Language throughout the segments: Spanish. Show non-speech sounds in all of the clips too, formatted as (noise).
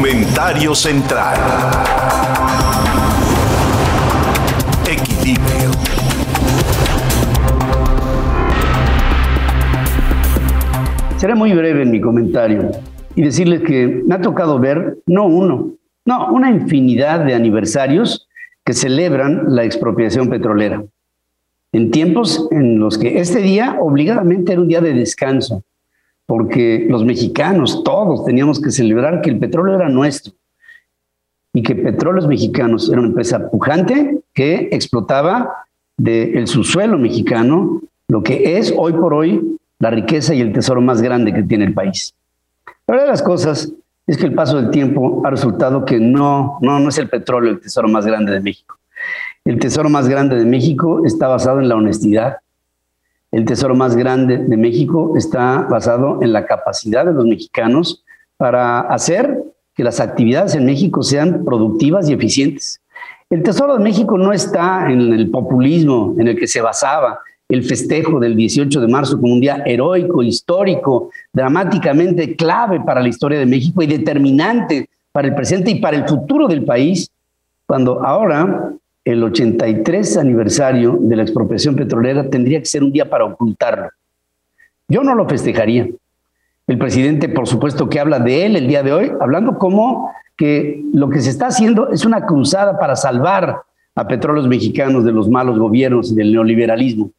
Comentario central. Equilibrio. Seré muy breve en mi comentario y decirles que me ha tocado ver no uno, no, una infinidad de aniversarios que celebran la expropiación petrolera. En tiempos en los que este día obligadamente era un día de descanso, porque los mexicanos, todos teníamos que celebrar que el petróleo era nuestro y que Petróleos Mexicanos era una empresa pujante que explotaba del subsuelo mexicano lo que es hoy por hoy la riqueza y el tesoro más grande que tiene el país. La verdad de las cosas es que el paso del tiempo ha resultado que no, no, no es el petróleo el tesoro más grande de México. El tesoro más grande de México está basado en la honestidad, el tesoro más grande de México está basado en la capacidad de los mexicanos para hacer que las actividades en México sean productivas y eficientes. El Tesoro de México no está en el populismo en el que se basaba el festejo del 18 de marzo como un día heroico, histórico, dramáticamente clave para la historia de México y determinante para el presente y para el futuro del país, cuando ahora el 83 aniversario de la expropiación petrolera tendría que ser un día para ocultarlo. Yo no lo festejaría. El presidente, por supuesto, que habla de él el día de hoy, hablando como que lo que se está haciendo es una cruzada para salvar a petróleos mexicanos de los malos gobiernos y del neoliberalismo.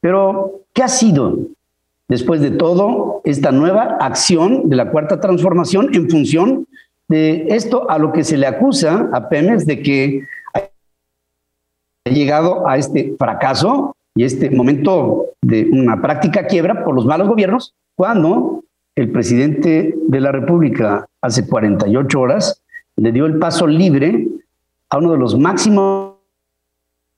Pero, ¿qué ha sido, después de todo, esta nueva acción de la cuarta transformación en función de esto a lo que se le acusa a Pemex de que llegado a este fracaso y este momento de una práctica quiebra por los malos gobiernos, cuando el presidente de la República hace 48 horas le dio el paso libre a uno de los máximos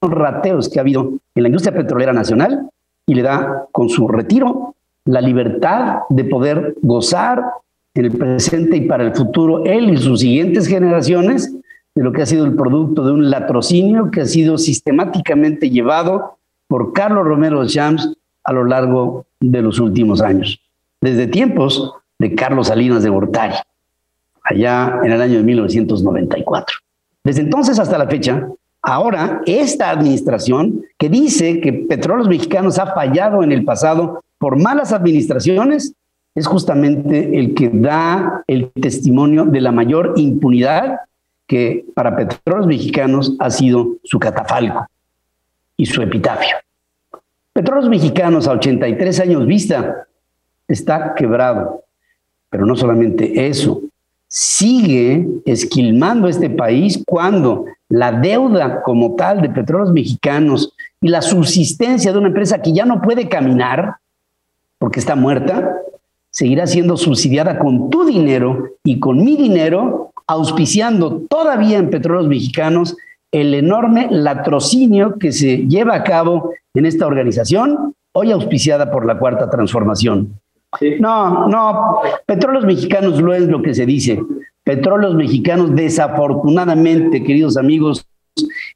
rateos que ha habido en la industria petrolera nacional y le da con su retiro la libertad de poder gozar en el presente y para el futuro él y sus siguientes generaciones de lo que ha sido el producto de un latrocinio que ha sido sistemáticamente llevado por Carlos Romero Champs a lo largo de los últimos años, desde tiempos de Carlos Salinas de Gortari, allá en el año de 1994. Desde entonces hasta la fecha, ahora esta administración que dice que Petróleos Mexicanos ha fallado en el pasado por malas administraciones, es justamente el que da el testimonio de la mayor impunidad que para Petróleos Mexicanos ha sido su catafalco y su epitafio. Petróleos Mexicanos a 83 años vista está quebrado, pero no solamente eso, sigue esquilmando este país cuando la deuda como tal de Petróleos Mexicanos y la subsistencia de una empresa que ya no puede caminar porque está muerta, seguirá siendo subsidiada con tu dinero y con mi dinero auspiciando todavía en petróleos mexicanos el enorme latrocinio que se lleva a cabo en esta organización, hoy auspiciada por la Cuarta Transformación. No, no, petróleos mexicanos no es lo que se dice. Petróleos mexicanos, desafortunadamente, queridos amigos,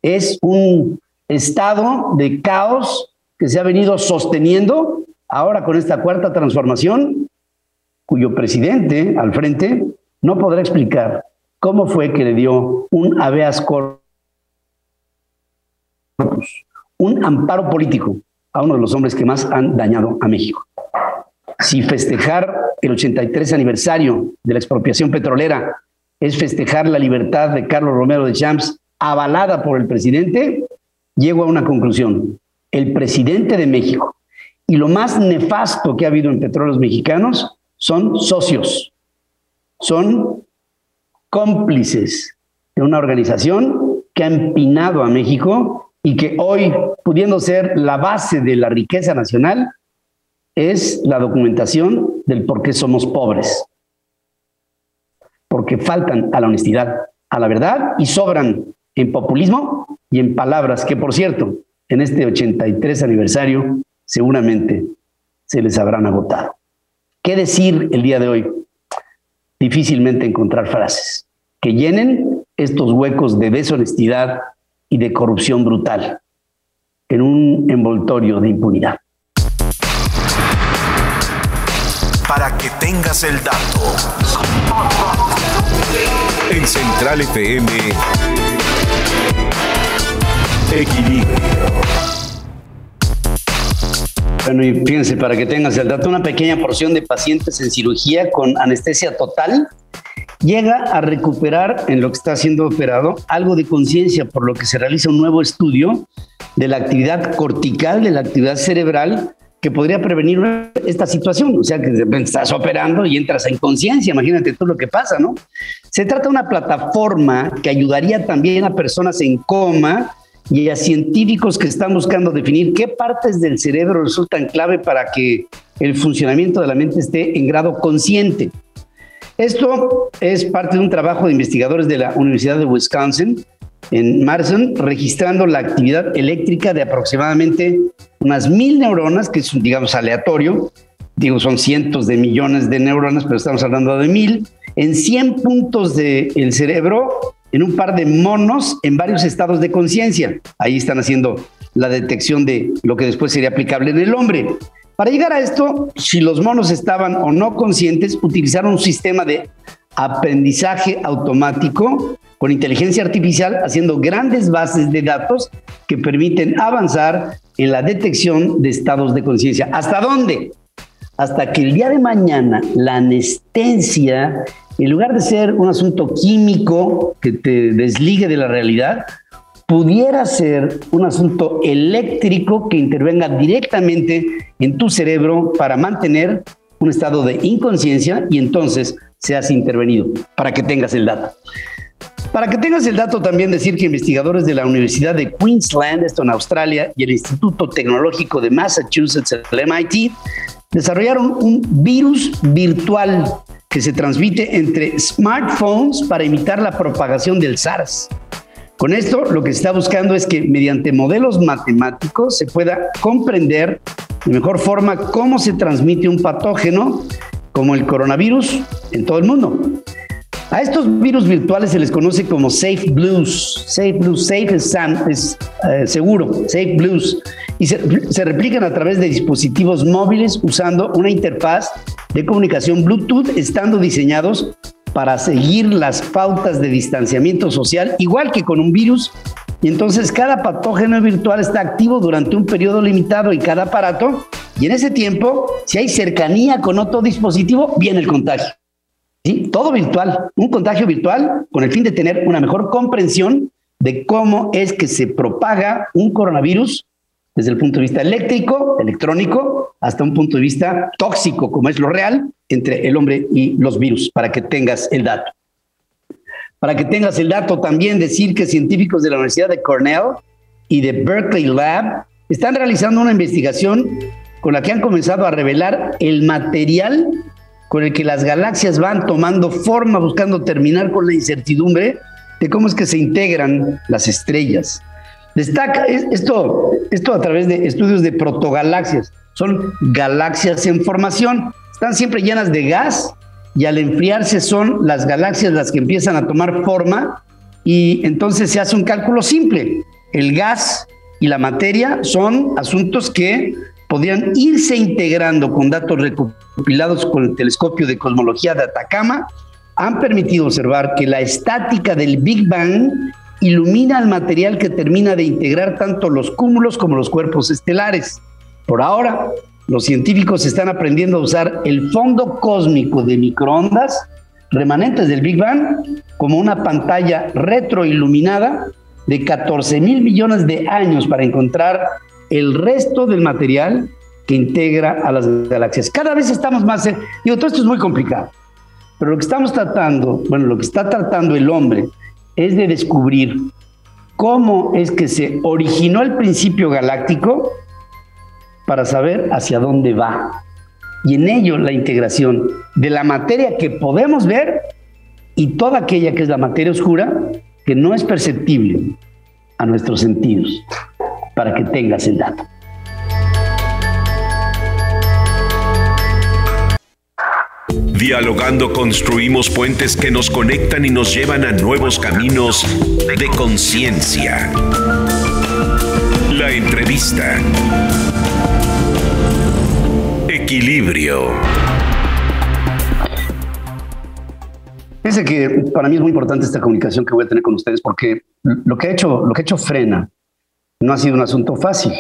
es un estado de caos que se ha venido sosteniendo ahora con esta cuarta transformación, cuyo presidente al frente no podrá explicar cómo fue que le dio un habeas corpus, un amparo político a uno de los hombres que más han dañado a México. Si festejar el 83 aniversario de la expropiación petrolera es festejar la libertad de Carlos Romero de Champs avalada por el presidente, llego a una conclusión. El presidente de México y lo más nefasto que ha habido en petróleos mexicanos son socios, son cómplices de una organización que ha empinado a México y que hoy, pudiendo ser la base de la riqueza nacional, es la documentación del por qué somos pobres. Porque faltan a la honestidad, a la verdad y sobran en populismo y en palabras que, por cierto, en este 83 aniversario seguramente se les habrán agotado. ¿Qué decir el día de hoy? Difícilmente encontrar frases que llenen estos huecos de deshonestidad y de corrupción brutal en un envoltorio de impunidad. Para que tengas el dato. En Central FM, Equilibrio. Bueno, y fíjense, para que tengas el dato, una pequeña porción de pacientes en cirugía con anestesia total llega a recuperar en lo que está siendo operado algo de conciencia, por lo que se realiza un nuevo estudio de la actividad cortical, de la actividad cerebral, que podría prevenir esta situación. O sea, que estás operando y entras en conciencia, imagínate todo lo que pasa, ¿no? Se trata de una plataforma que ayudaría también a personas en coma y a científicos que están buscando definir qué partes del cerebro resultan clave para que el funcionamiento de la mente esté en grado consciente. Esto es parte de un trabajo de investigadores de la Universidad de Wisconsin en Madison, registrando la actividad eléctrica de aproximadamente unas mil neuronas, que es, digamos, aleatorio. Digo, son cientos de millones de neuronas, pero estamos hablando de mil, en 100 puntos del cerebro, en un par de monos en varios estados de conciencia. Ahí están haciendo la detección de lo que después sería aplicable en el hombre. Para llegar a esto, si los monos estaban o no conscientes, utilizaron un sistema de aprendizaje automático con inteligencia artificial, haciendo grandes bases de datos que permiten avanzar en la detección de estados de conciencia. ¿Hasta dónde? Hasta que el día de mañana la anestesia, en lugar de ser un asunto químico que te desligue de la realidad, pudiera ser un asunto eléctrico que intervenga directamente en tu cerebro para mantener un estado de inconsciencia y entonces seas intervenido, para que tengas el dato. Para que tengas el dato, también decir que investigadores de la Universidad de Queensland, esto en Australia, y el Instituto Tecnológico de Massachusetts, el MIT, desarrollaron un virus virtual que se transmite entre smartphones para imitar la propagación del SARS. Con esto lo que se está buscando es que mediante modelos matemáticos se pueda comprender de mejor forma cómo se transmite un patógeno como el coronavirus en todo el mundo. A estos virus virtuales se les conoce como Safe Blues. Safe Blues, Safe es, es eh, seguro, Safe Blues. Y se, se replican a través de dispositivos móviles usando una interfaz de comunicación Bluetooth, estando diseñados para seguir las pautas de distanciamiento social, igual que con un virus. Y entonces cada patógeno virtual está activo durante un periodo limitado y cada aparato. Y en ese tiempo, si hay cercanía con otro dispositivo, viene el contagio. ¿Sí? Todo virtual, un contagio virtual con el fin de tener una mejor comprensión de cómo es que se propaga un coronavirus desde el punto de vista eléctrico, electrónico, hasta un punto de vista tóxico, como es lo real, entre el hombre y los virus, para que tengas el dato. Para que tengas el dato, también decir que científicos de la Universidad de Cornell y de Berkeley Lab están realizando una investigación con la que han comenzado a revelar el material con el que las galaxias van tomando forma, buscando terminar con la incertidumbre de cómo es que se integran las estrellas. Destaca esto, esto a través de estudios de protogalaxias. Son galaxias en formación. Están siempre llenas de gas y al enfriarse son las galaxias las que empiezan a tomar forma y entonces se hace un cálculo simple. El gas y la materia son asuntos que podrían irse integrando con datos recopilados con el telescopio de cosmología de Atacama, han permitido observar que la estática del Big Bang ilumina el material que termina de integrar tanto los cúmulos como los cuerpos estelares. Por ahora, los científicos están aprendiendo a usar el fondo cósmico de microondas remanentes del Big Bang como una pantalla retroiluminada de 14 mil millones de años para encontrar el resto del material que integra a las galaxias. Cada vez estamos más... Digo, todo esto es muy complicado, pero lo que estamos tratando, bueno, lo que está tratando el hombre es de descubrir cómo es que se originó el principio galáctico para saber hacia dónde va. Y en ello la integración de la materia que podemos ver y toda aquella que es la materia oscura que no es perceptible a nuestros sentidos, para que tengas el dato. Dialogando construimos puentes que nos conectan y nos llevan a nuevos caminos de conciencia. La entrevista. Equilibrio. Dice que para mí es muy importante esta comunicación que voy a tener con ustedes porque lo que he hecho, lo que he hecho frena no ha sido un asunto fácil.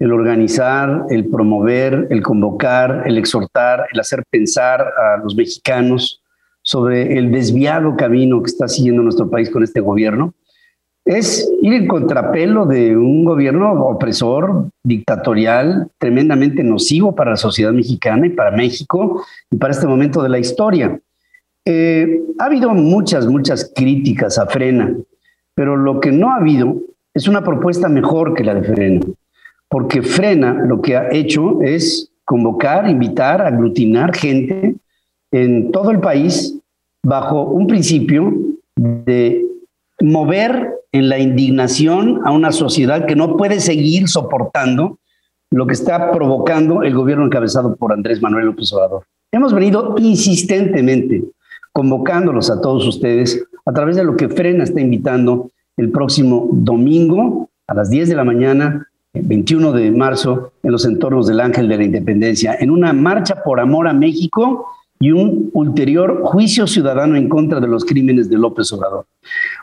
El organizar, el promover, el convocar, el exhortar, el hacer pensar a los mexicanos sobre el desviado camino que está siguiendo nuestro país con este gobierno, es ir en contrapelo de un gobierno opresor, dictatorial, tremendamente nocivo para la sociedad mexicana y para México y para este momento de la historia. Eh, ha habido muchas, muchas críticas a Frena, pero lo que no ha habido es una propuesta mejor que la de Frena, porque Frena lo que ha hecho es convocar, invitar, aglutinar gente en todo el país bajo un principio de mover en la indignación a una sociedad que no puede seguir soportando lo que está provocando el gobierno encabezado por Andrés Manuel López Obrador. Hemos venido insistentemente convocándolos a todos ustedes a través de lo que Frena está invitando el próximo domingo a las 10 de la mañana, 21 de marzo, en los entornos del Ángel de la Independencia, en una marcha por amor a México y un ulterior juicio ciudadano en contra de los crímenes de López Obrador.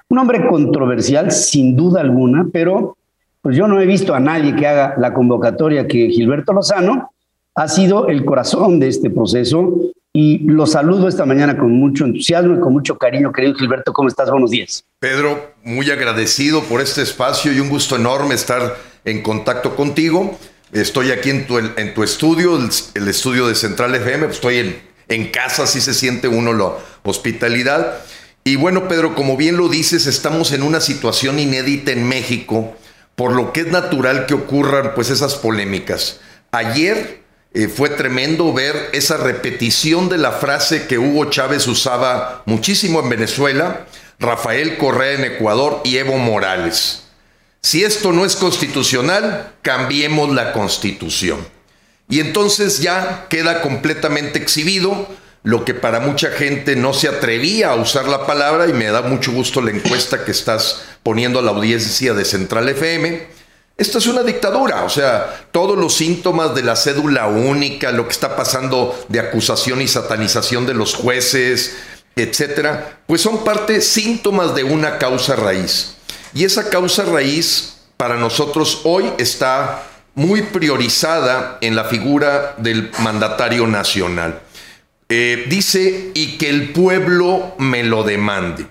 Un hombre controversial, sin duda alguna, pero pues yo no he visto a nadie que haga la convocatoria que Gilberto Lozano ha sido el corazón de este proceso y lo saludo esta mañana con mucho entusiasmo y con mucho cariño. Querido Gilberto, ¿cómo estás? Buenos días. Pedro, muy agradecido por este espacio y un gusto enorme estar en contacto contigo. Estoy aquí en tu, estudio, el, estudio de Central FM, estoy en, en casa, así se siente uno la hospitalidad. Y bueno, Pedro, como bien lo dices, estamos en una situación inédita en México, por lo que es natural que ocurran pues esas polémicas. Ayer eh, fue tremendo ver esa repetición de la frase que Hugo Chávez usaba muchísimo en Venezuela, Rafael Correa en Ecuador y Evo Morales. Si esto no es constitucional, cambiemos la constitución. Y entonces ya queda completamente exhibido lo que para mucha gente no se atrevía a usar la palabra y me da mucho gusto la encuesta que estás poniendo a la audiencia de Central FM esto es una dictadura, o sea, todos los síntomas de la cédula única, lo que está pasando de acusación y satanización de los jueces, etcétera, pues son parte síntomas de una causa raíz. Y esa causa raíz para nosotros hoy está muy priorizada en la figura del mandatario nacional. Eh, dice, y que el pueblo me lo demande.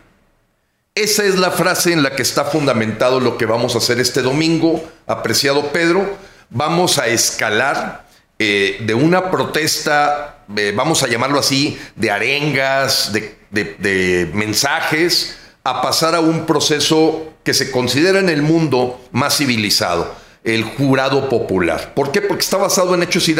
Esa es la frase en la que está fundamentado lo que vamos a hacer este domingo, apreciado Pedro. Vamos a escalar eh, de una protesta, eh, vamos a llamarlo así, de arengas, de, mensajes, a pasar a un proceso que se considera en el mundo más civilizado, el jurado popular. ¿Por qué? Porque está basado en hechos y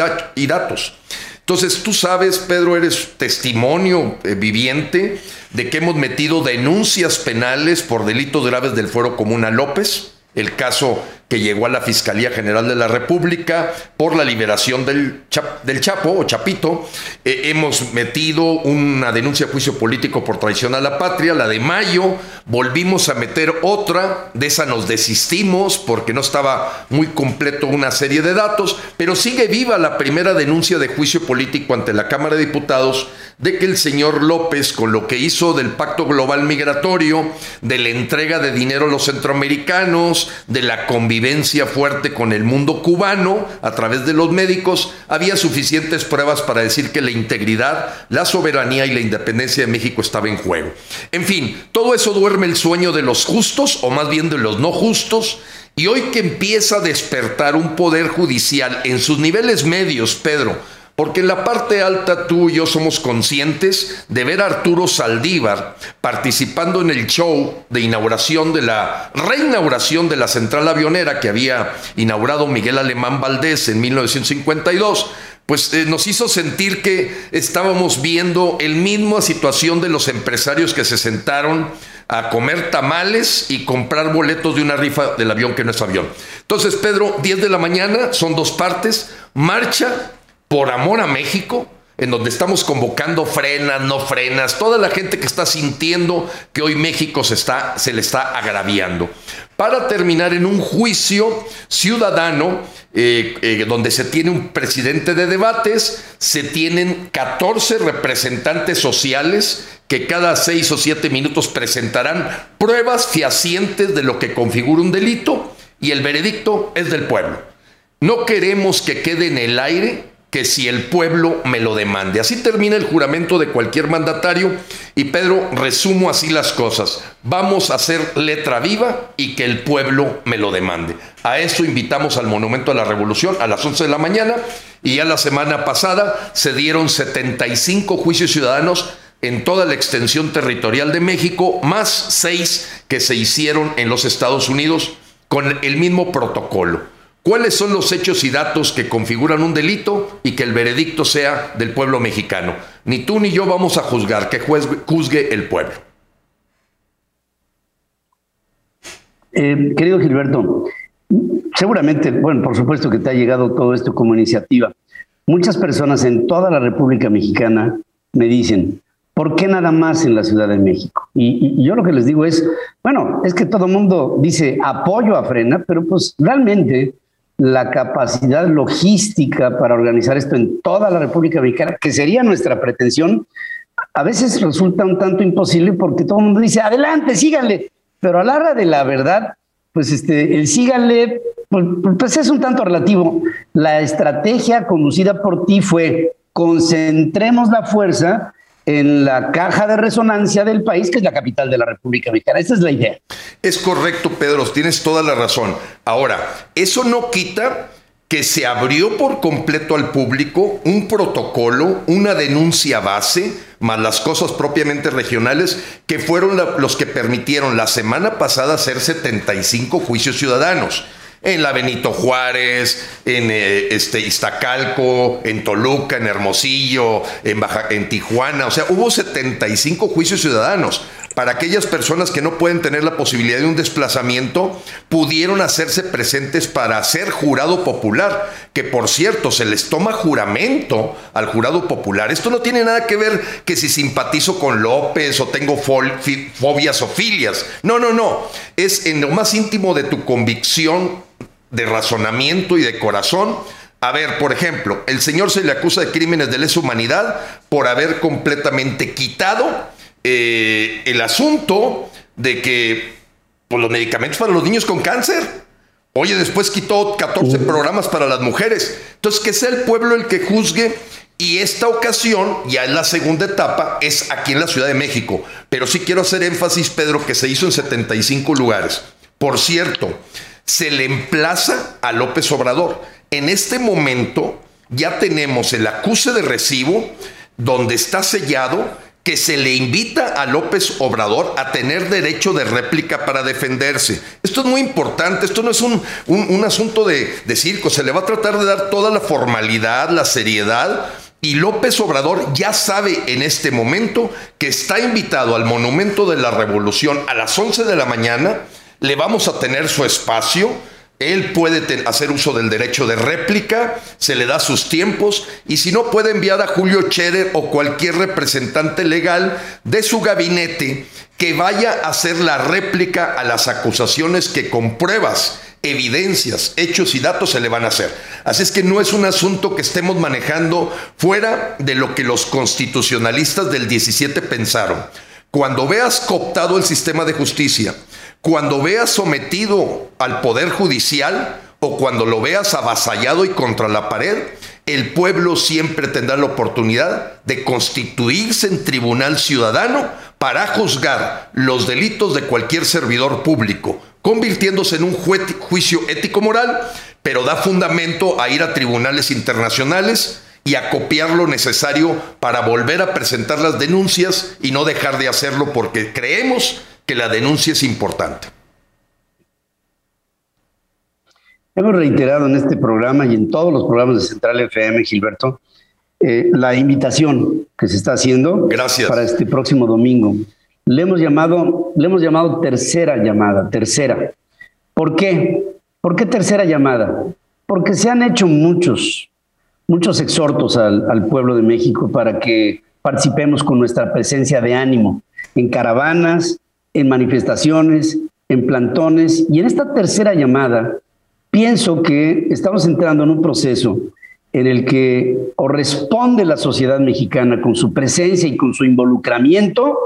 datos. Entonces, tú sabes, Pedro, eres testimonio eh, viviente de que hemos metido denuncias penales por delitos graves del fuero común a López, el caso que llegó a la Fiscalía General de la República por la liberación del, del Chapo o Chapito. Eh, hemos metido una denuncia de juicio político por traición a la patria, la de mayo. Volvimos a meter otra, de esa nos desistimos porque no estaba muy completo una serie de datos, pero sigue viva la primera denuncia de juicio político ante la Cámara de Diputados de que el señor López, con lo que hizo del Pacto Global Migratorio, de la entrega de dinero a los centroamericanos, de la convivencia fuerte con el mundo cubano a través de los médicos, había suficientes pruebas para decir que la integridad, la soberanía y la independencia de México estaba en juego. En fin, todo eso duerme el sueño de los justos, o más bien de los no justos, y hoy que empieza a despertar un poder judicial en sus niveles medios, Pedro, porque en la parte alta tú y yo somos conscientes de ver a Arturo Saldívar participando en el show de inauguración de la reinauguración de la central avionera que había inaugurado Miguel Alemán Valdés en 1952 pues eh, nos hizo sentir que estábamos viendo el misma situación de los empresarios que se sentaron a comer tamales y comprar boletos de una rifa del avión que no es avión. Entonces, Pedro, 10 de la mañana, son dos partes, marcha por amor a México, en donde estamos convocando frenas, no frenas, toda la gente que está sintiendo que hoy México se, está, se le está agraviando. Para terminar en un juicio ciudadano, eh, eh, donde se tiene un presidente de debates, se tienen 14 representantes sociales que cada seis o siete minutos presentarán pruebas fehacientes de lo que configura un delito y el veredicto es del pueblo. No queremos que quede en el aire que si el pueblo me lo demande. Así termina el juramento de cualquier mandatario y Pedro, resumo así las cosas. Vamos a hacer letra viva y que el pueblo me lo demande. A eso invitamos al Monumento a la Revolución a las 11 de la mañana y ya la semana pasada se dieron 75 juicios ciudadanos en toda la extensión territorial de México, más seis que se hicieron en los Estados Unidos con el mismo protocolo cuáles son los hechos y datos que configuran un delito y que el veredicto sea del pueblo mexicano. Ni tú ni yo vamos a juzgar, que juzgue el pueblo. Eh, querido Gilberto, seguramente, bueno, por supuesto que te ha llegado todo esto como iniciativa. Muchas personas en toda la República Mexicana me dicen, ¿por qué nada más en la Ciudad de México? Y, y yo lo que les digo es, bueno, es que todo el mundo dice apoyo a Frena, pero pues realmente la capacidad logística para organizar esto en toda la República Mexicana, que sería nuestra pretensión, a veces resulta un tanto imposible porque todo el mundo dice, adelante, síganle, pero a la hora de la verdad, pues este, el síganle, pues, pues es un tanto relativo. La estrategia conducida por ti fue concentremos la fuerza en la caja de resonancia del país, que es la capital de la República Mexicana. Esa es la idea. Es correcto, Pedro, tienes toda la razón. Ahora, eso no quita que se abrió por completo al público un protocolo, una denuncia base, más las cosas propiamente regionales, que fueron los que permitieron la semana pasada hacer 75 juicios ciudadanos en la Benito Juárez, en eh, este, Iztacalco, en Toluca, en Hermosillo, en, en Tijuana. O sea, hubo 75 juicios ciudadanos. Para aquellas personas que no pueden tener la posibilidad de un desplazamiento, pudieron hacerse presentes para ser jurado popular, que por cierto se les toma juramento al jurado popular. Esto no tiene nada que ver que si simpatizo con López o tengo fobias o filias. No, no, no. Es en lo más íntimo de tu convicción de razonamiento y de corazón. A ver, por ejemplo, el señor se le acusa de crímenes de lesa humanidad por haber completamente quitado eh, el asunto de que pues, los medicamentos para los niños con cáncer. Oye, después quitó 14 programas para las mujeres. Entonces, que sea el pueblo el que juzgue. Y esta ocasión, ya en la segunda etapa, es aquí en la Ciudad de México. Pero sí quiero hacer énfasis, Pedro, que se hizo en 75 lugares. Por cierto, se le emplaza a López Obrador. En este momento ya tenemos el acuse de recibo donde está sellado que se le invita a López Obrador a tener derecho de réplica para defenderse. Esto es muy importante, esto no es un, asunto de, de circo, se le va a tratar de dar toda la formalidad, la seriedad. Y López Obrador ya sabe en este momento que está invitado al Monumento de la Revolución a las 11 de la mañana le vamos a tener su espacio. Él puede hacer uso del derecho de réplica, se le da sus tiempos y si no puede enviar a Julio Scherer o cualquier representante legal de su gabinete que vaya a hacer la réplica a las acusaciones que con pruebas, evidencias, hechos y datos se le van a hacer. Así es que no es un asunto que estemos manejando fuera de lo que los constitucionalistas del 17 pensaron. Cuando veas cooptado el sistema de justicia, cuando veas sometido al poder judicial o cuando lo veas avasallado y contra la pared, el pueblo siempre tendrá la oportunidad de constituirse en tribunal ciudadano para juzgar los delitos de cualquier servidor público, convirtiéndose en un juicio ético-moral, pero da fundamento a ir a tribunales internacionales y a copiar lo necesario para volver a presentar las denuncias y no dejar de hacerlo porque creemos que la denuncia es importante. Hemos reiterado en este programa y en todos los programas de Central FM, Gilberto, eh, la invitación que se está haciendo para este próximo domingo. Le hemos llamado, le hemos llamado tercera llamada, tercera. ¿Por qué? ¿Por qué tercera llamada? Porque se han hecho muchos, muchos exhortos al, al pueblo de México para que participemos con nuestra presencia de ánimo en caravanas, en manifestaciones, en plantones. Y en esta tercera llamada, pienso que estamos entrando en un proceso en el que o responde la sociedad mexicana con su presencia y con su involucramiento,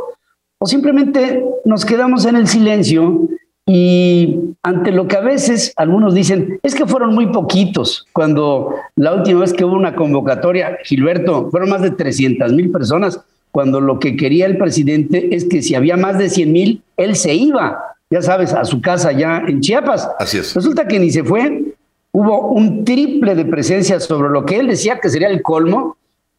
o simplemente nos quedamos en el silencio y ante lo que a veces algunos dicen, es que fueron muy poquitos, cuando la última vez que hubo una convocatoria, Gilberto, fueron más de 300 mil personas, cuando lo que quería el presidente es que si había más de 100 mil, él se iba, ya sabes, a su casa ya en Chiapas. Así es. Resulta que ni se fue, hubo un triple de presencia sobre lo que él decía que sería el colmo,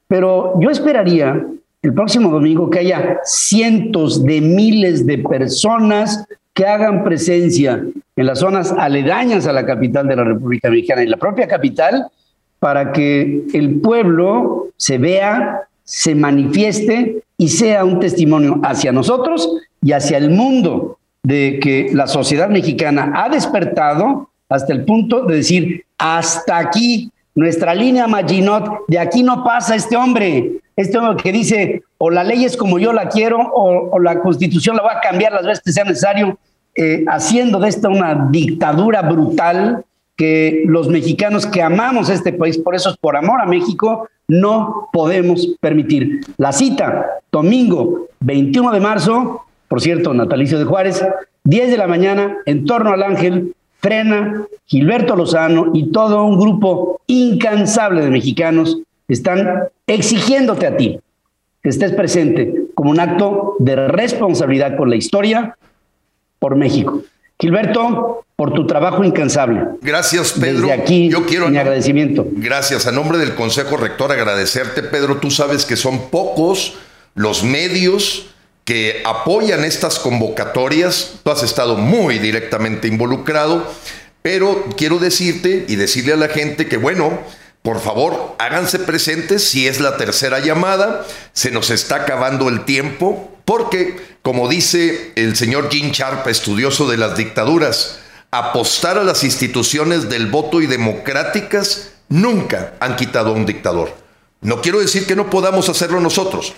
pero yo esperaría el próximo domingo que haya cientos de miles de personas que hagan presencia en las zonas aledañas a la capital de la República Mexicana, en la propia capital, para que el pueblo se vea, se manifieste y sea un testimonio hacia nosotros y hacia el mundo de que la sociedad mexicana ha despertado hasta el punto de decir, hasta aquí, nuestra línea Maginot, de aquí no pasa este hombre, este hombre que dice, o la ley es como yo la quiero, o, la constitución la va a cambiar las veces que sea necesario, eh, haciendo de esta una dictadura brutal los mexicanos que amamos este país, por eso es por amor a México, no podemos permitir. La cita, domingo 21 de marzo, por cierto, natalicio de Juárez, 10 de la mañana, en torno al ángel, Frena, Gilberto Lozano y todo un grupo incansable de mexicanos están exigiéndote a ti que estés presente como un acto de responsabilidad con la historia por México. Gilberto, por tu trabajo incansable. Gracias, Pedro. Desde aquí, Yo quiero mi agradecimiento. Gracias. A nombre del Consejo Rector, agradecerte, Pedro. Tú sabes que son pocos los medios que apoyan estas convocatorias. Tú has estado muy directamente involucrado, pero quiero decirte y decirle a la gente que, bueno, por favor, háganse presentes si es la tercera llamada. Se nos está acabando el tiempo porque, como dice el señor Jim Sharp, estudioso de las dictaduras, apostar a las instituciones del voto y democráticas nunca han quitado a un dictador. No quiero decir que no podamos hacerlo nosotros,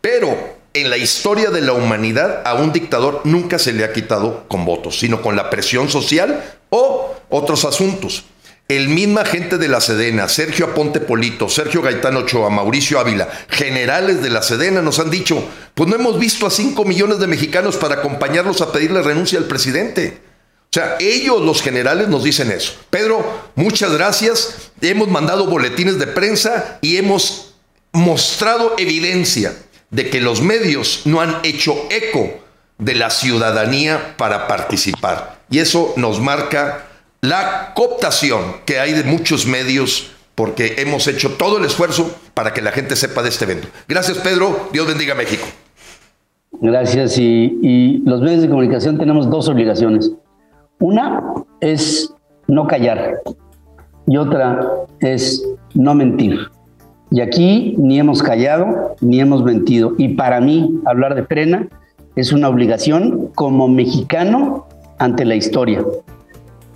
pero en la historia de la humanidad a un dictador nunca se le ha quitado con votos, sino con la presión social o otros asuntos. El misma gente de la Sedena, Sergio Aponte Polito, Sergio Gaitán Ochoa, Mauricio Ávila, generales de la Sedena nos han dicho, pues no hemos visto a 5 millones de mexicanos para acompañarlos a pedirle renuncia al presidente. O sea, ellos los generales nos dicen eso. Pedro, muchas gracias. Hemos mandado boletines de prensa y hemos mostrado evidencia de que los medios no han hecho eco de la ciudadanía para participar. Y eso nos marca la cooptación que hay de muchos medios porque hemos hecho todo el esfuerzo para que la gente sepa de este evento. Gracias Pedro, Dios bendiga México. Gracias y, y los medios de comunicación tenemos dos obligaciones. Una es no callar y otra es no mentir. Y aquí ni hemos callado ni hemos mentido. Y para mí hablar de frena es una obligación como mexicano ante la historia.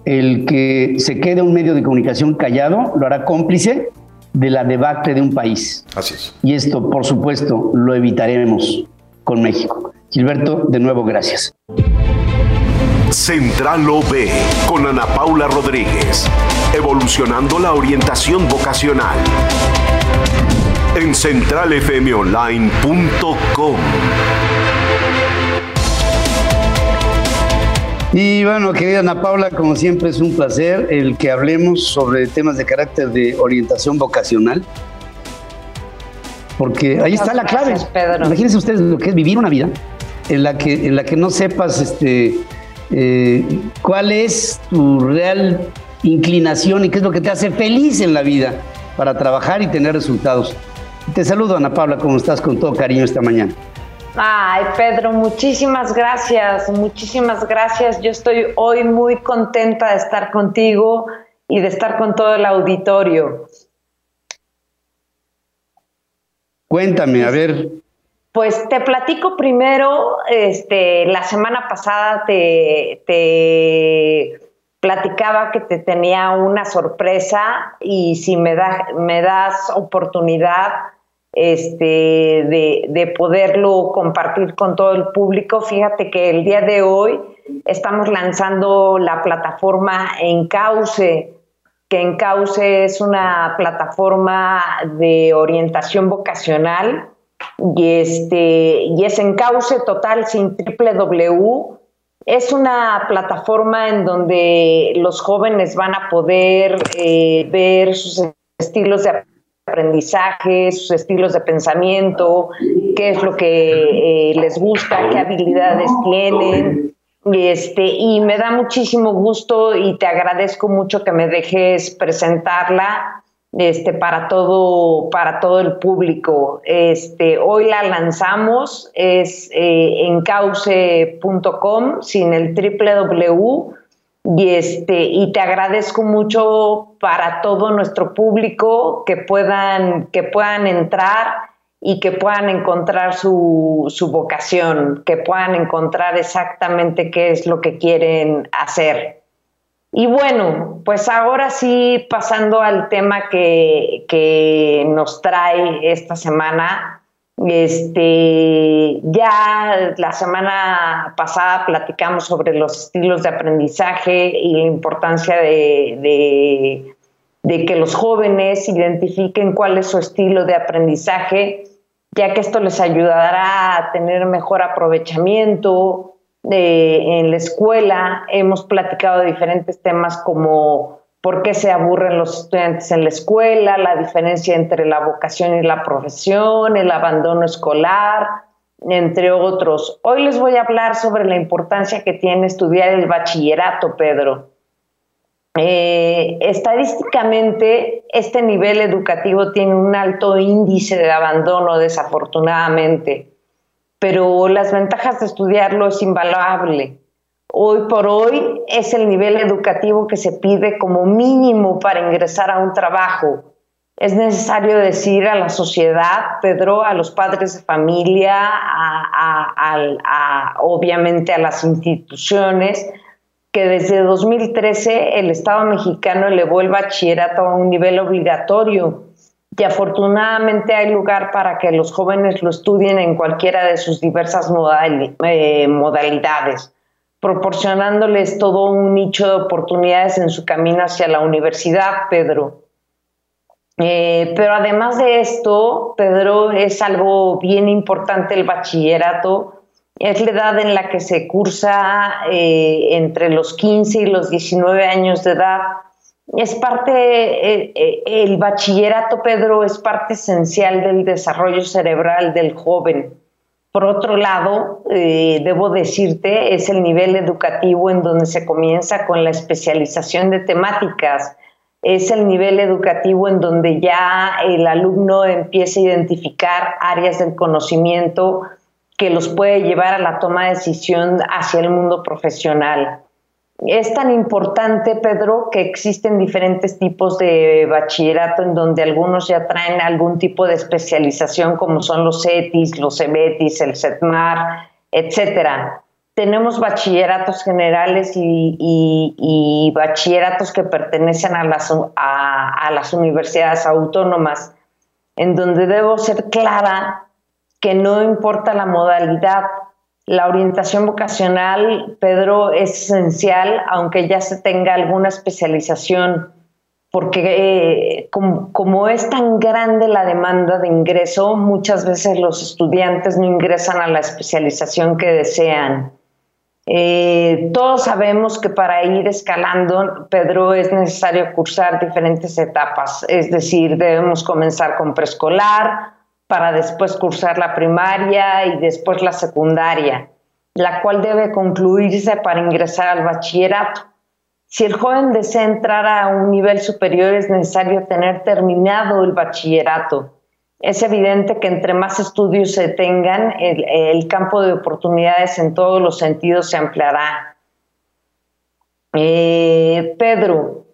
El que se quede un medio de comunicación callado lo hará cómplice de la debacle de un país. Así es. Y esto, por supuesto, lo evitaremos con México. Gilberto, de nuevo, gracias. Central OB con Ana Paula Rodríguez. Evolucionando la orientación vocacional en centralfmonline.com. Y bueno, querida Ana Paula, como siempre es un placer el que hablemos sobre temas de carácter de orientación vocacional. Porque ahí está la clave. Imagínense ustedes lo que es vivir una vida en la que, en la que no sepas este, eh, cuál es tu real inclinación y qué es lo que te hace feliz en la vida para trabajar y tener resultados. Te saludo, Ana Paula, ¿cómo estás? Con todo cariño esta mañana. Ay, Pedro, muchísimas gracias, muchísimas gracias. Yo estoy hoy muy contenta de estar contigo y de estar con todo el auditorio. Cuéntame, a ver. Pues te platico primero, este, la semana pasada te, te platicaba que te tenía una sorpresa y si me, da, me das oportunidad este, de, de, poderlo compartir con todo el público, fíjate que el día de hoy estamos lanzando la plataforma Encauce, que Encauce es una plataforma de orientación vocacional y, este, y es Encauce total sin triple W. Es una plataforma en donde los jóvenes van a poder eh, ver sus estilos de aprendizaje, sus estilos de pensamiento, qué es lo que eh, les gusta, qué habilidades tienen. Este, y me da muchísimo gusto y te agradezco mucho que me dejes presentarla este, para, todo, para todo el público. Este, hoy la lanzamos, es eh, en sin el www y, este, y te agradezco mucho para todo nuestro público que puedan, que puedan entrar y que puedan encontrar su, su vocación, que puedan encontrar exactamente qué es lo que quieren hacer. Y bueno, pues ahora sí, pasando al tema que, que nos trae esta semana, este, ya la semana pasada platicamos sobre los estilos de aprendizaje y la importancia de, de, que los jóvenes identifiquen cuál es su estilo de aprendizaje, ya que esto les ayudará a tener mejor aprovechamiento de, en la escuela. Hemos platicado de diferentes temas como por qué se aburren los estudiantes en la escuela, la diferencia entre la vocación y la profesión, el abandono escolar, entre otros. Hoy les voy a hablar sobre la importancia que tiene estudiar el bachillerato, Pedro. Eh, estadísticamente, este nivel educativo tiene un alto índice de abandono, desafortunadamente, pero las ventajas de estudiarlo es invaluable hoy por hoy es el nivel educativo que se pide como mínimo para ingresar a un trabajo. Es necesario decir a la sociedad, Pedro, a los padres de familia, a, obviamente a las instituciones, que desde 2013 el Estado mexicano elevó el bachillerato a un nivel obligatorio y afortunadamente hay lugar para que los jóvenes lo estudien en cualquiera de sus diversas eh, modalidades proporcionándoles todo un nicho de oportunidades en su camino hacia la universidad, Pedro. Eh, pero además de esto, Pedro, es algo bien importante el bachillerato. Es la edad en la que se cursa eh, entre los 15 y los 19 años de edad. Es parte, eh, el bachillerato, Pedro, es parte esencial del desarrollo cerebral del joven. Por otro lado, eh, debo decirte, es el nivel educativo en donde se comienza con la especialización de temáticas. Es el nivel educativo en donde ya el alumno empieza a identificar áreas del conocimiento que los puede llevar a la toma de decisión hacia el mundo profesional. Es tan importante, Pedro, que existen diferentes tipos de bachillerato en donde algunos ya traen algún tipo de especialización, como son los CETIS, los CEBETIS, el CETMAR, etcétera. Tenemos bachilleratos generales y, bachilleratos que pertenecen a las, a las universidades autónomas, en donde debo ser clara que no importa la modalidad, la orientación vocacional, Pedro, es esencial, aunque ya se tenga alguna especialización, porque eh, como, es tan grande la demanda de ingreso, muchas veces los estudiantes no ingresan a la especialización que desean. Eh, todos sabemos que para ir escalando, Pedro, es necesario cursar diferentes etapas, es decir, debemos comenzar con preescolar, para después cursar la primaria y después la secundaria, la cual debe concluirse para ingresar al bachillerato. Si el joven desea entrar a un nivel superior es necesario tener terminado el bachillerato. Es evidente que entre más estudios se tengan, el, campo de oportunidades en todos los sentidos se ampliará. Eh, Pedro,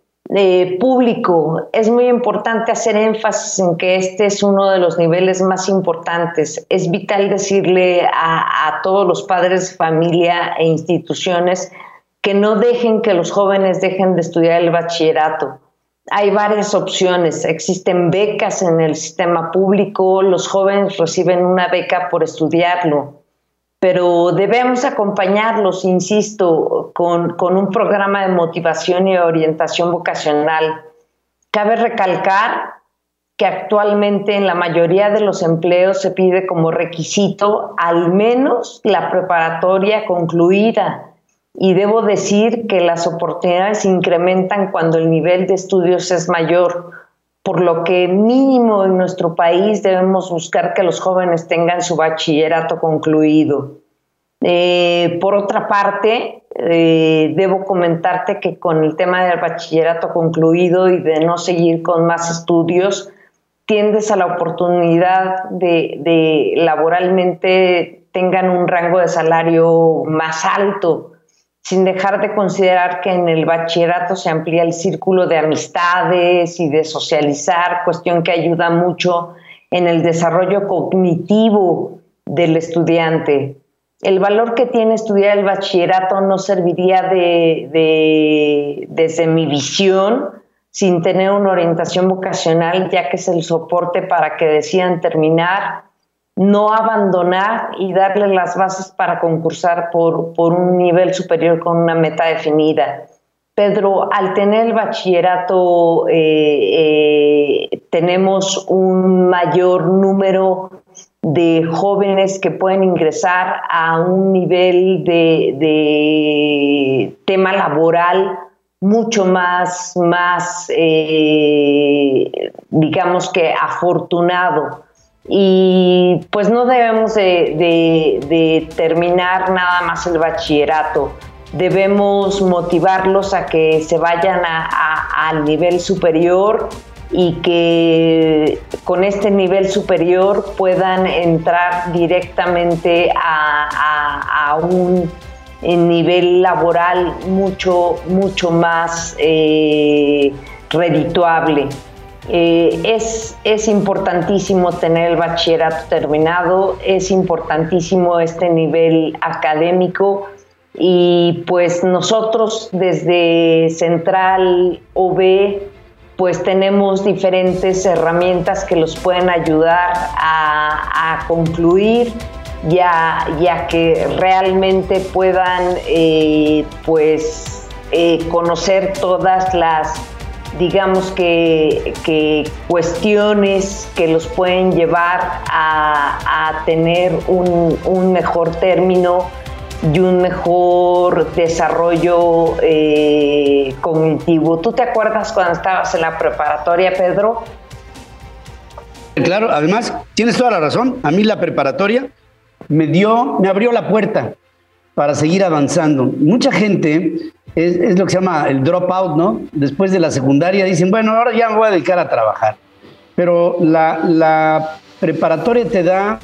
público, es muy importante hacer énfasis en que este es uno de los niveles más importantes. Es vital decirle a, a todos los padres familia e instituciones que no dejen que los jóvenes dejen de estudiar el bachillerato. Hay varias opciones. Existen becas en el sistema público. Los jóvenes reciben una beca por estudiarlo pero debemos acompañarlos, insisto, con, un programa de motivación y orientación vocacional. Cabe recalcar que actualmente en la mayoría de los empleos se pide como requisito al menos la preparatoria concluida. Y debo decir que las oportunidades incrementan cuando el nivel de estudios es mayor, por lo que mínimo en nuestro país debemos buscar que los jóvenes tengan su bachillerato concluido. Eh, por otra parte, eh, debo comentarte que con el tema del bachillerato concluido y de no seguir con más estudios, tiendes a la oportunidad de, laboralmente tengan un rango de salario más alto, sin dejar de considerar que en el bachillerato se amplía el círculo de amistades y de socializar, cuestión que ayuda mucho en el desarrollo cognitivo del estudiante. El valor que tiene estudiar el bachillerato no serviría de desde mi visión, sin tener una orientación vocacional, ya que es el soporte para que decidan terminar, no abandonar y darle las bases para concursar por, por un nivel superior con una meta definida. Pedro, al tener el bachillerato eh, eh, tenemos un mayor número de jóvenes que pueden ingresar a un nivel de, de tema laboral mucho más, más eh, digamos que afortunado. Y pues no debemos de, terminar nada más el bachillerato, debemos motivarlos a que se vayan al nivel superior y que con este nivel superior puedan entrar directamente a un en nivel laboral mucho, mucho más eh, redituable. Eh, es, es importantísimo tener el bachillerato terminado, es importantísimo este nivel académico y pues nosotros desde Central OB pues tenemos diferentes herramientas que los pueden ayudar a, a concluir ya, ya que realmente puedan eh, pues eh, conocer todas las digamos que, cuestiones que los pueden llevar a, tener un, mejor término y un mejor desarrollo eh, cognitivo. ¿Tú te acuerdas cuando estabas en la preparatoria, Pedro? Claro, además tienes toda la razón. A mí la preparatoria me dio, me abrió la puerta para seguir avanzando. Mucha gente es, lo que se llama el dropout, ¿no? Después de la secundaria dicen, bueno, ahora ya me voy a dedicar a trabajar. Pero la, preparatoria te da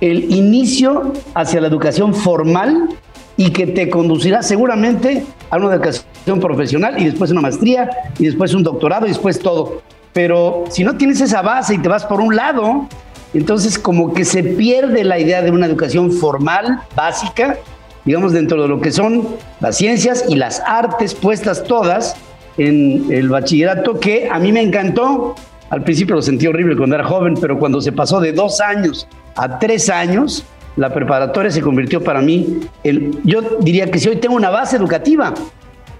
el inicio hacia la educación formal y que te conducirá seguramente a una educación profesional y después una maestría y después un doctorado y después todo. Pero si no tienes esa base y te vas por un lado, entonces, como que se pierde la idea de una educación formal, básica, digamos, dentro de lo que son las ciencias y las artes puestas todas en el bachillerato, que a mí me encantó. Al principio lo sentí horrible cuando era joven, pero cuando se pasó de dos años a tres años, la preparatoria se convirtió para mí en, yo diría que si hoy tengo una base educativa,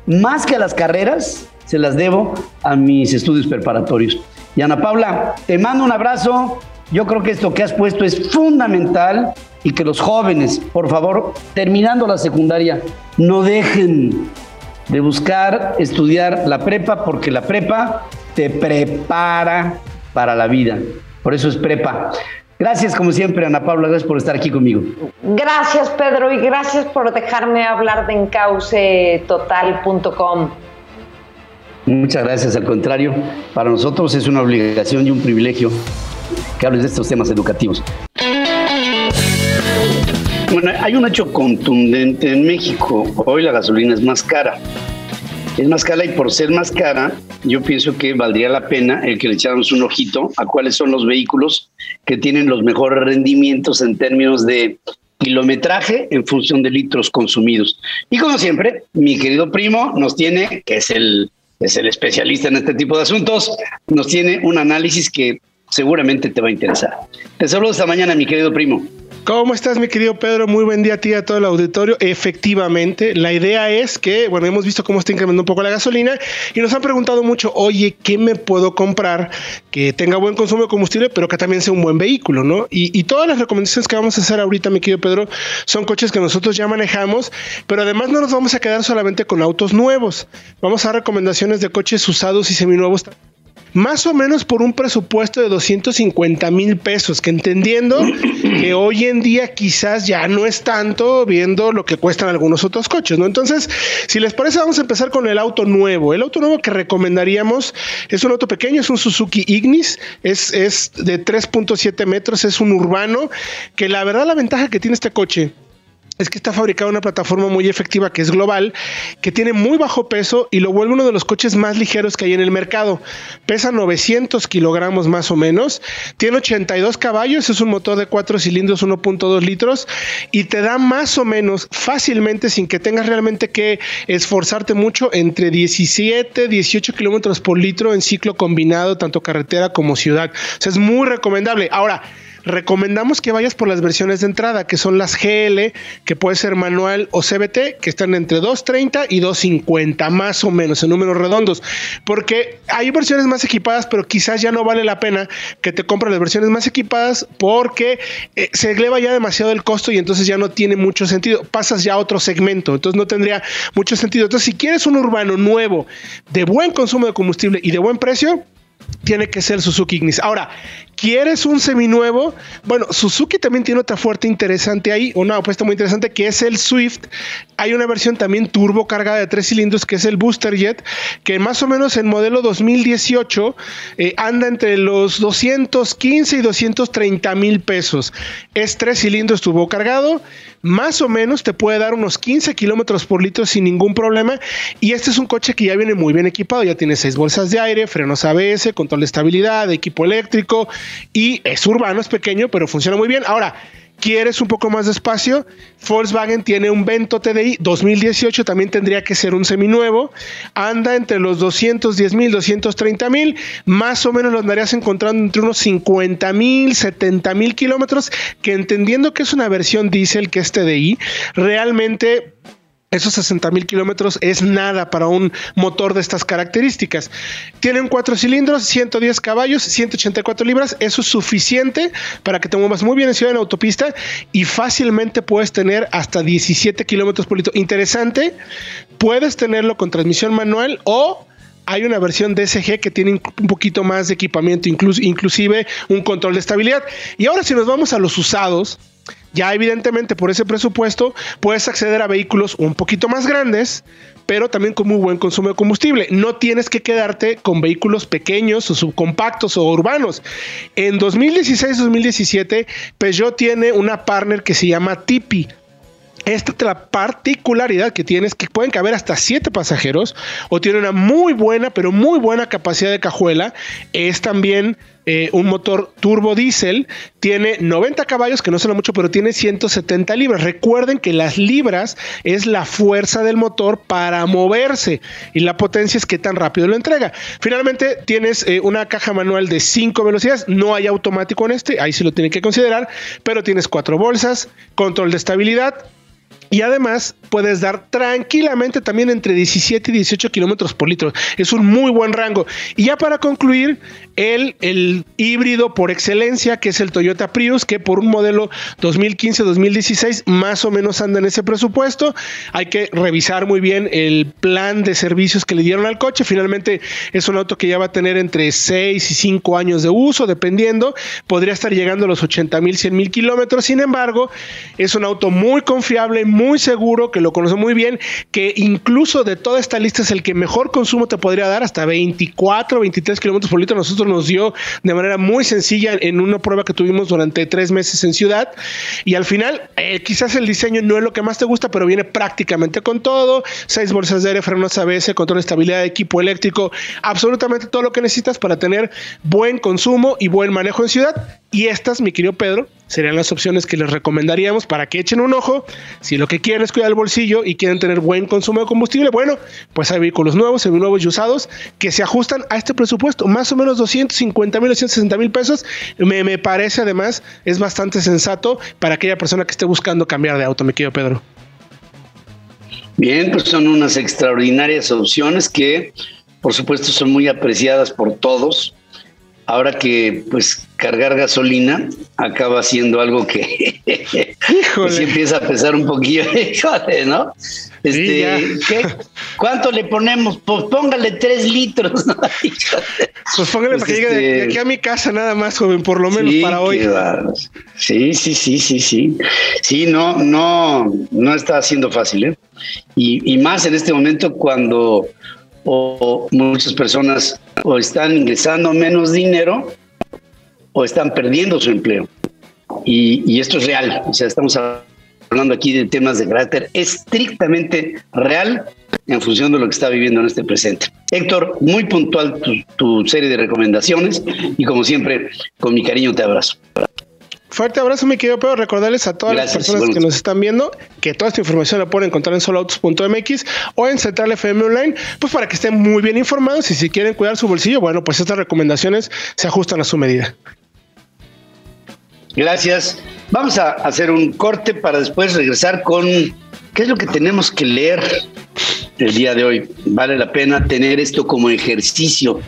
más que a las carreras, se las debo a mis estudios preparatorios. Y Ana Paula, te mando un abrazo, yo creo que esto que has puesto es fundamental y que los jóvenes, por favor, terminando la secundaria, no dejen de buscar estudiar la prepa porque la prepa te prepara para la vida. Por eso es prepa. Gracias, como siempre, Ana Paula, gracias por estar aquí conmigo. Gracias, Pedro, y gracias por dejarme hablar de encaucetotal.com. Muchas gracias, al contrario, para nosotros es una obligación y un privilegio que hables de estos temas educativos. Bueno, hay un hecho contundente en México. Hoy la gasolina es más cara. Es más cara y por ser más cara, yo pienso que valdría la pena el que le echáramos un ojito a cuáles son los vehículos que tienen los mejores rendimientos en términos de kilometraje en función de litros consumidos. Y como siempre, mi querido primo nos tiene, que es el, es el especialista en este tipo de asuntos, nos tiene un análisis que seguramente te va a interesar. Te saludo esta mañana, mi querido primo. ¿Cómo estás, mi querido Pedro? Muy buen día a ti y a todo el auditorio. Efectivamente, la idea es que, bueno, hemos visto cómo está incrementando un poco la gasolina y nos han preguntado mucho, oye, ¿qué me puedo comprar que tenga buen consumo de combustible, pero que también sea un buen vehículo, ¿no? Y, y todas las recomendaciones que vamos a hacer ahorita, mi querido Pedro, son coches que nosotros ya manejamos, pero además no nos vamos a quedar solamente con autos nuevos. Vamos a dar recomendaciones de coches usados y seminuevos más o menos por un presupuesto de 250 mil pesos, que entendiendo que (clears throat) hoy en día quizás ya no es tanto viendo lo que cuestan algunos otros coches, ¿no? Entonces, si les parece, vamos a empezar con el auto nuevo. El auto nuevo que recomendaríamos es un auto pequeño, es un Suzuki Ignis, es, es de 3.7 metros, es un urbano, que la verdad la ventaja que tiene este coche es que está fabricada una plataforma muy efectiva que es global, que tiene muy bajo peso y lo vuelve uno de los coches más ligeros que hay en el mercado. Pesa 900 kilogramos más o menos, tiene 82 caballos, es un motor de 4 cilindros 1.2 litros y te da más o menos fácilmente, sin que tengas realmente que esforzarte mucho, entre 17, 18 kilómetros por litro en ciclo combinado, tanto carretera como ciudad. O sea, es muy recomendable. Ahora, recomendamos que vayas por las versiones de entrada, que son las GL, que puede ser manual o CBT, que están entre 230 y 250, más o menos, en números redondos, porque hay versiones más equipadas, pero quizás ya no vale la pena que te compres las versiones más equipadas porque eh, se eleva ya demasiado el costo y entonces ya no tiene mucho sentido. Pasas ya a otro segmento, entonces no tendría mucho sentido. Entonces, si quieres un urbano nuevo, de buen consumo de combustible y de buen precio, tiene que ser Suzuki Ignis. Ahora, ¿Quieres un seminuevo? Bueno, Suzuki también tiene otra fuerte interesante ahí, una apuesta muy interesante que es el Swift. Hay una versión también turbo cargada de tres cilindros que es el Booster Jet, que más o menos en modelo 2018 eh, anda entre los 215 y 230 mil pesos. Es tres cilindros turbo cargado, más o menos te puede dar unos 15 kilómetros por litro sin ningún problema. Y este es un coche que ya viene muy bien equipado, ya tiene seis bolsas de aire, frenos ABS, control de estabilidad, equipo eléctrico y es urbano, es pequeño, pero funciona muy bien. Ahora, ¿Quieres un poco más de espacio? Volkswagen tiene un Vento TDI 2018, también tendría que ser un seminuevo. Anda entre los 210 mil, 230 mil. Más o menos lo andarías encontrando entre unos 50 mil, 70 mil kilómetros. Que entendiendo que es una versión diésel que es TDI, realmente esos 60 mil kilómetros es nada para un motor de estas características. Tienen cuatro cilindros, 110 caballos, 184 libras. Eso es suficiente para que te muevas muy bien en ciudad en autopista y fácilmente puedes tener hasta 17 kilómetros por litro. Interesante, puedes tenerlo con transmisión manual o hay una versión DSG que tiene un poquito más de equipamiento, inclusive un control de estabilidad. Y ahora si nos vamos a los usados, ya evidentemente por ese presupuesto puedes acceder a vehículos un poquito más grandes, pero también con muy buen consumo de combustible. No tienes que quedarte con vehículos pequeños o subcompactos o urbanos. En 2016-2017, Peugeot tiene una partner que se llama Tipi. Esta es la particularidad que tiene es que pueden caber hasta 7 pasajeros o tiene una muy buena, pero muy buena capacidad de cajuela. Es también eh, un motor turbo diésel, tiene 90 caballos, que no suena mucho, pero tiene 170 libras. Recuerden que las libras es la fuerza del motor para moverse y la potencia es que tan rápido lo entrega. Finalmente tienes eh, una caja manual de 5 velocidades, no hay automático en este, ahí sí lo tienen que considerar, pero tienes cuatro bolsas, control de estabilidad, y además puedes dar tranquilamente también entre 17 y 18 kilómetros por litro. Es un muy buen rango. Y ya para concluir, el, el híbrido por excelencia, que es el Toyota Prius, que por un modelo 2015-2016 más o menos anda en ese presupuesto. Hay que revisar muy bien el plan de servicios que le dieron al coche. Finalmente es un auto que ya va a tener entre 6 y 5 años de uso, dependiendo. Podría estar llegando a los 80 mil, 100 mil kilómetros. Sin embargo, es un auto muy confiable, muy seguro, que lo conoce muy bien, que incluso de toda esta lista es el que mejor consumo te podría dar, hasta 24, 23 kilómetros por litro. Nosotros nos dio de manera muy sencilla en una prueba que tuvimos durante tres meses en ciudad. Y al final, eh, quizás el diseño no es lo que más te gusta, pero viene prácticamente con todo: seis bolsas de aire, frenos ABS, control de estabilidad, equipo eléctrico, absolutamente todo lo que necesitas para tener buen consumo y buen manejo en ciudad. Y estas, mi querido Pedro, serían las opciones que les recomendaríamos para que echen un ojo. Si lo que quieren es cuidar el bolsillo y quieren tener buen consumo de combustible, bueno, pues hay vehículos nuevos, nuevos y usados que se ajustan a este presupuesto, más o menos 250 mil, 260 mil pesos. Me, me parece además es bastante sensato para aquella persona que esté buscando cambiar de auto, mi querido Pedro. Bien, pues son unas extraordinarias opciones que, por supuesto, son muy apreciadas por todos. Ahora que, pues, cargar gasolina acaba siendo algo que, (laughs) que empieza a pesar un poquillo, (laughs) ¿no? Este, ¿Cuánto le ponemos? Pues póngale tres litros. (laughs) pues póngale para que llegue de, este, aquí a mi casa nada más, joven, por lo menos para hoy. Sí, sí, sí, sí, sí. Sí, no, no, no está siendo fácil, ¿eh? Y, y más en este momento cuando o muchas personas o están ingresando menos dinero o están perdiendo su empleo. Y, y esto es real, o sea, estamos hablando aquí de temas de carácter estrictamente real en función de lo que está viviendo en este presente. Héctor, muy puntual tu, serie de recomendaciones y como siempre, con mi cariño te abrazo. Fuerte abrazo, mi querido Pedro. Recordarles a todas las personas que nos están viendo que toda esta información la pueden encontrar en soloautos.mx o en Central FM Online, pues para que estén muy bien informados y si quieren cuidar su bolsillo, bueno, pues estas recomendaciones se ajustan a su medida. Gracias. Vamos a hacer un corte para después regresar con qué es lo que tenemos que leer el día de hoy. Vale la pena tener esto como ejercicio